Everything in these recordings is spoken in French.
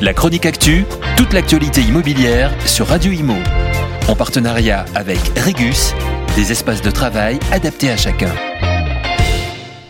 La chronique actu, toute l'actualité immobilière sur Radio Imo. En partenariat avec Regus, des espaces de travail adaptés à chacun.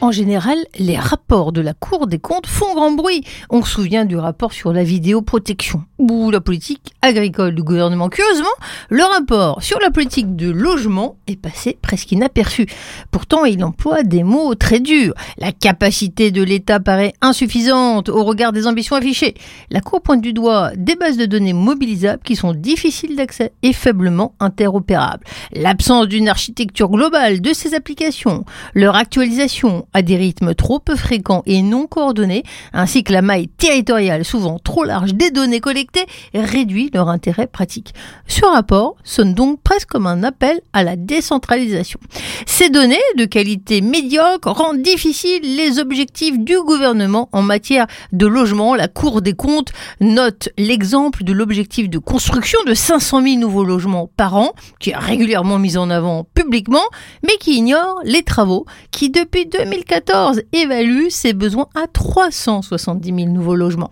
En général, les rapports de la Cour des comptes font grand bruit. On se souvient du rapport sur la vidéoprotection ou la politique agricole du gouvernement. Curieusement, le rapport sur la politique de logement est passé presque inaperçu. Pourtant, il emploie des mots très durs. La capacité de l'État paraît insuffisante au regard des ambitions affichées. La Cour pointe du doigt des bases de données mobilisables qui sont difficiles d'accès et faiblement interopérables. L'absence d'une architecture globale de ces applications, leur actualisation à des rythmes trop peu fréquents et non coordonnés, ainsi que la maille territoriale souvent trop large des données collectées, réduit leur intérêt pratique. Ce rapport sonne donc presque comme un appel à la décentralisation. Ces données de qualité médiocre rendent difficiles les objectifs du gouvernement en matière de logement. La Cour des comptes note l'exemple de l'objectif de construction de 500 000 nouveaux logements par an, qui est régulièrement mis en avant publiquement, mais qui ignore les travaux qui, depuis 2014, évaluent ses besoins à 370 000 nouveaux logements.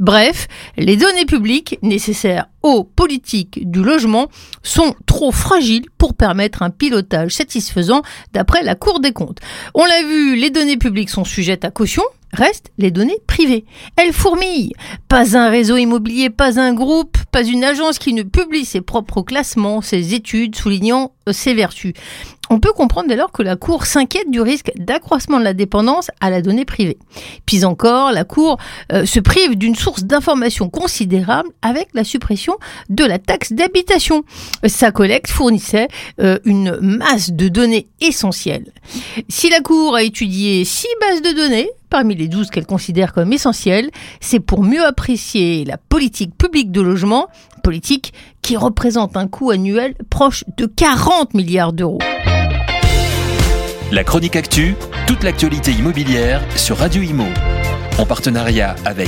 Bref, les données publiques nécessaires aux politiques du logement sont trop fragiles pour permettre un pilotage satisfaisant d'après la Cour des comptes. On l'a vu, les données publiques sont sujettes à caution, Restent les données privées. Elles fourmillent. Pas un réseau immobilier, pas un groupe, pas une agence qui ne publie ses propres classements, ses études, soulignant ses vertus. On peut comprendre dès lors que la Cour s'inquiète du risque d'accroissement de la dépendance à la donnée privée. Puis encore, la Cour euh, se prive d'une source d'information considérable avec la suppression de la taxe d'habitation. Sa collecte fournissait euh, une masse de données essentielles. Si la Cour a étudié six bases de données, parmi les douze qu'elle considère comme essentielles, c'est pour mieux apprécier la politique publique de logement, politique qui représente un coût annuel proche de 40 milliards d'euros. La chronique actu, toute l'actualité immobilière sur Radio Imo. En partenariat avec